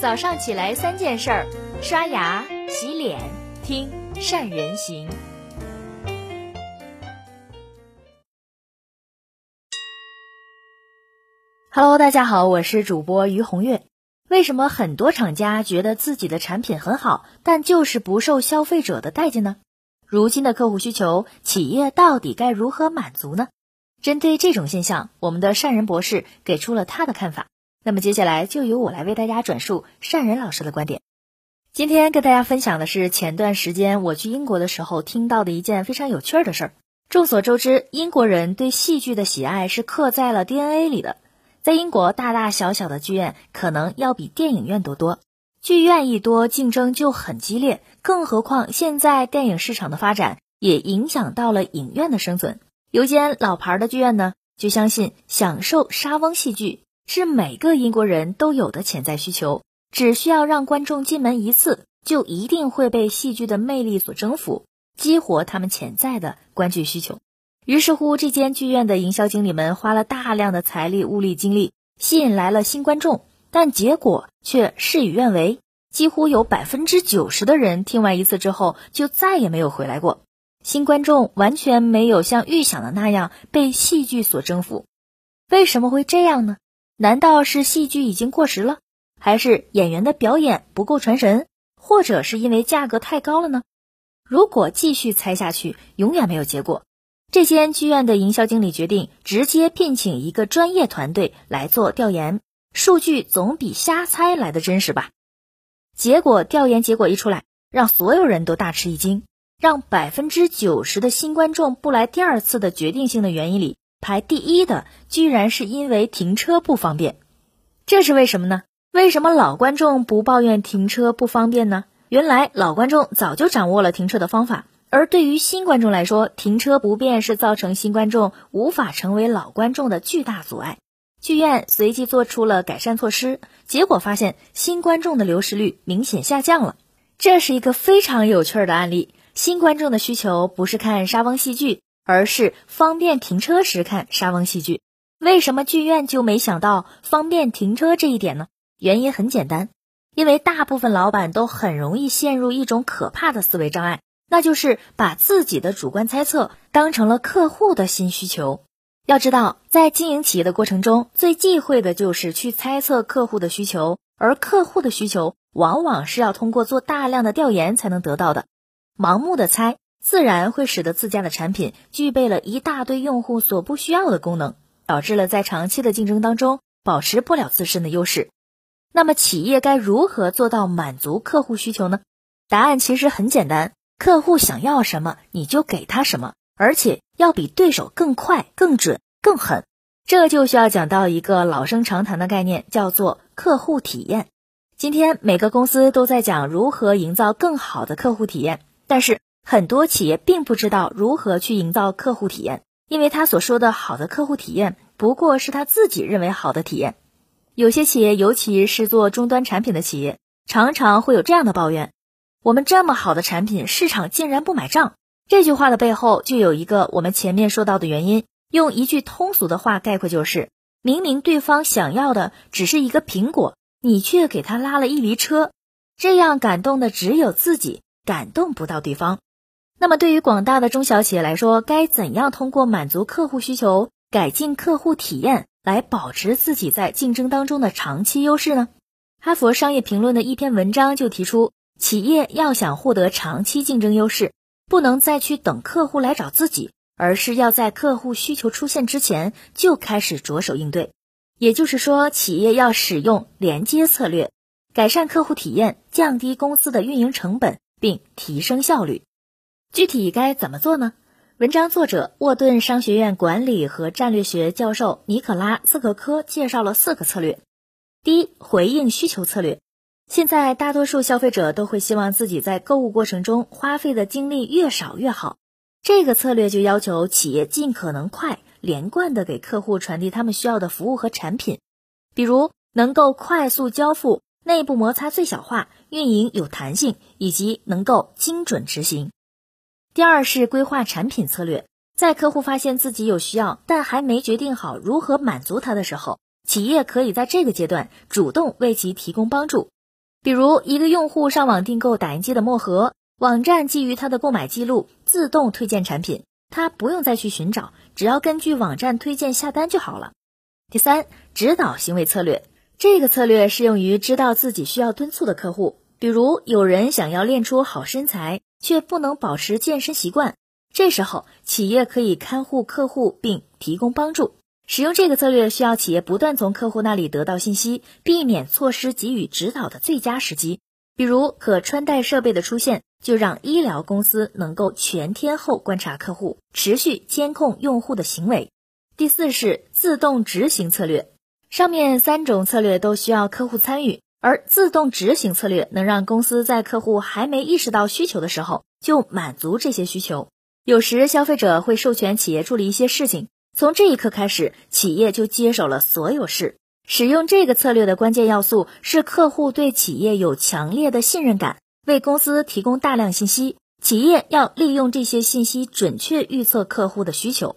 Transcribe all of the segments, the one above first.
早上起来三件事儿：刷牙、洗脸、听善人行。Hello，大家好，我是主播于红月。为什么很多厂家觉得自己的产品很好，但就是不受消费者的待见呢？如今的客户需求，企业到底该如何满足呢？针对这种现象，我们的善人博士给出了他的看法。那么接下来就由我来为大家转述善人老师的观点。今天跟大家分享的是前段时间我去英国的时候听到的一件非常有趣的事儿。众所周知，英国人对戏剧的喜爱是刻在了 DNA 里的。在英国，大大小小的剧院可能要比电影院都多。剧院一多，竞争就很激烈。更何况现在电影市场的发展也影响到了影院的生存。有间老牌的剧院呢，就相信享受莎翁戏剧。是每个英国人都有的潜在需求，只需要让观众进门一次，就一定会被戏剧的魅力所征服，激活他们潜在的观剧需求。于是乎，这间剧院的营销经理们花了大量的财力、物力、精力，吸引来了新观众，但结果却事与愿违，几乎有百分之九十的人听完一次之后就再也没有回来过。新观众完全没有像预想的那样被戏剧所征服，为什么会这样呢？难道是戏剧已经过时了，还是演员的表演不够传神，或者是因为价格太高了呢？如果继续猜下去，永远没有结果。这间剧院的营销经理决定直接聘请一个专业团队来做调研，数据总比瞎猜来的真实吧。结果调研结果一出来，让所有人都大吃一惊，让百分之九十的新观众不来第二次的决定性的原因里。排第一的居然是因为停车不方便，这是为什么呢？为什么老观众不抱怨停车不方便呢？原来老观众早就掌握了停车的方法，而对于新观众来说，停车不便是造成新观众无法成为老观众的巨大阻碍。剧院随即做出了改善措施，结果发现新观众的流失率明显下降了。这是一个非常有趣的案例。新观众的需求不是看莎翁戏剧。而是方便停车时看莎翁戏剧，为什么剧院就没想到方便停车这一点呢？原因很简单，因为大部分老板都很容易陷入一种可怕的思维障碍，那就是把自己的主观猜测当成了客户的新需求。要知道，在经营企业的过程中，最忌讳的就是去猜测客户的需求，而客户的需求往往是要通过做大量的调研才能得到的，盲目的猜。自然会使得自家的产品具备了一大堆用户所不需要的功能，导致了在长期的竞争当中保持不了自身的优势。那么企业该如何做到满足客户需求呢？答案其实很简单，客户想要什么你就给他什么，而且要比对手更快、更准、更狠。这就需要讲到一个老生常谈的概念，叫做客户体验。今天每个公司都在讲如何营造更好的客户体验，但是。很多企业并不知道如何去营造客户体验，因为他所说的好的客户体验不过是他自己认为好的体验。有些企业，尤其是做终端产品的企业，常常会有这样的抱怨：我们这么好的产品，市场竟然不买账。这句话的背后就有一个我们前面说到的原因，用一句通俗的话概括就是：明明对方想要的只是一个苹果，你却给他拉了一驴车，这样感动的只有自己，感动不到对方。那么，对于广大的中小企业来说，该怎样通过满足客户需求、改进客户体验，来保持自己在竞争当中的长期优势呢？哈佛商业评论的一篇文章就提出，企业要想获得长期竞争优势，不能再去等客户来找自己，而是要在客户需求出现之前就开始着手应对。也就是说，企业要使用连接策略，改善客户体验，降低公司的运营成本，并提升效率。具体该怎么做呢？文章作者沃顿商学院管理和战略学教授尼可拉斯克科介绍了四个策略。第一，回应需求策略。现在大多数消费者都会希望自己在购物过程中花费的精力越少越好。这个策略就要求企业尽可能快、连贯的给客户传递他们需要的服务和产品，比如能够快速交付、内部摩擦最小化、运营有弹性，以及能够精准执行。第二是规划产品策略，在客户发现自己有需要，但还没决定好如何满足他的时候，企业可以在这个阶段主动为其提供帮助，比如，一个用户上网订购打印机的墨盒，网站基于他的购买记录自动推荐产品，他不用再去寻找，只要根据网站推荐下单就好了。第三，指导行为策略，这个策略适用于知道自己需要敦促的客户，比如有人想要练出好身材，却不能保持健身习惯，这时候企业可以看护客户并提供帮助。使用这个策略需要企业不断从客户那里得到信息，避免错失给予指导的最佳时机。比如可穿戴设备的出现，就让医疗公司能够全天候观察客户，持续监控用户的行为。第四是自动执行策略，上面三种策略都需要客户参与，而自动执行策略能让公司在客户还没意识到需求的时候就满足这些需求。有时消费者会授权企业处理一些事情。从这一刻开始，企业就接手了所有事。使用这个策略的关键要素是客户对企业有强烈的信任感，为公司提供大量信息。企业要利用这些信息，准确预测客户的需求。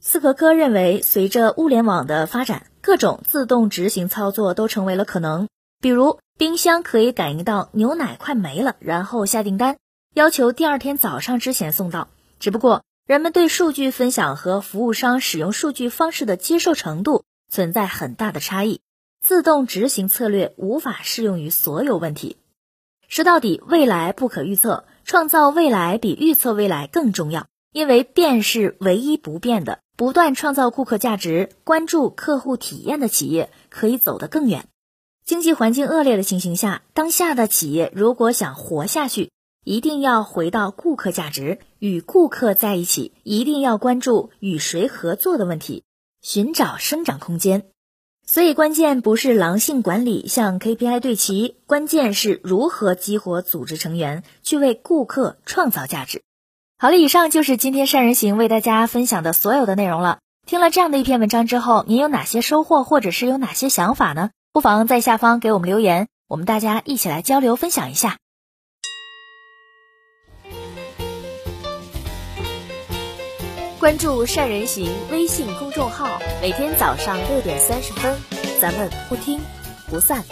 斯科科认为，随着物联网的发展，各种自动执行操作都成为了可能。比如，冰箱可以感应到牛奶快没了，然后下订单，要求第二天早上之前送到。只不过，人们对数据分享和服务商使用数据方式的接受程度存在很大的差异，自动执行策略无法适用于所有问题。说到底，未来不可预测，创造未来比预测未来更重要，因为变是唯一不变的。不断创造顾客价值、关注客户体验的企业可以走得更远。经济环境恶劣的情形下，当下的企业如果想活下去，一定要回到顾客价值，与顾客在一起，一定要关注与谁合作的问题，寻找生长空间。所以，关键不是狼性管理向 KPI 对齐，关键是如何激活组织成员去为顾客创造价值。好了，以上就是今天善人行为大家分享的所有的内容了。听了这样的一篇文章之后，您有哪些收获，或者是有哪些想法呢？不妨在下方给我们留言，我们大家一起来交流分享一下。关注善人行微信公众号，每天早上六点三十分，咱们不听不散。